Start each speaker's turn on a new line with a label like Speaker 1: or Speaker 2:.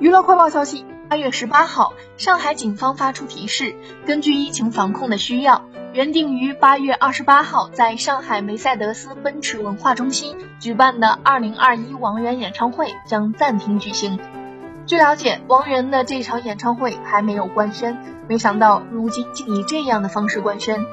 Speaker 1: 娱乐快报消息八月十八号上海警方发出提示根据疫情防控的需要原定于八月二十八号在上海梅赛德斯奔驰文化中心举办的二零二一王源演唱会将暂停举行。据了解王源的这场演唱会还没有官宣没想到如今竟以这样的方式官宣。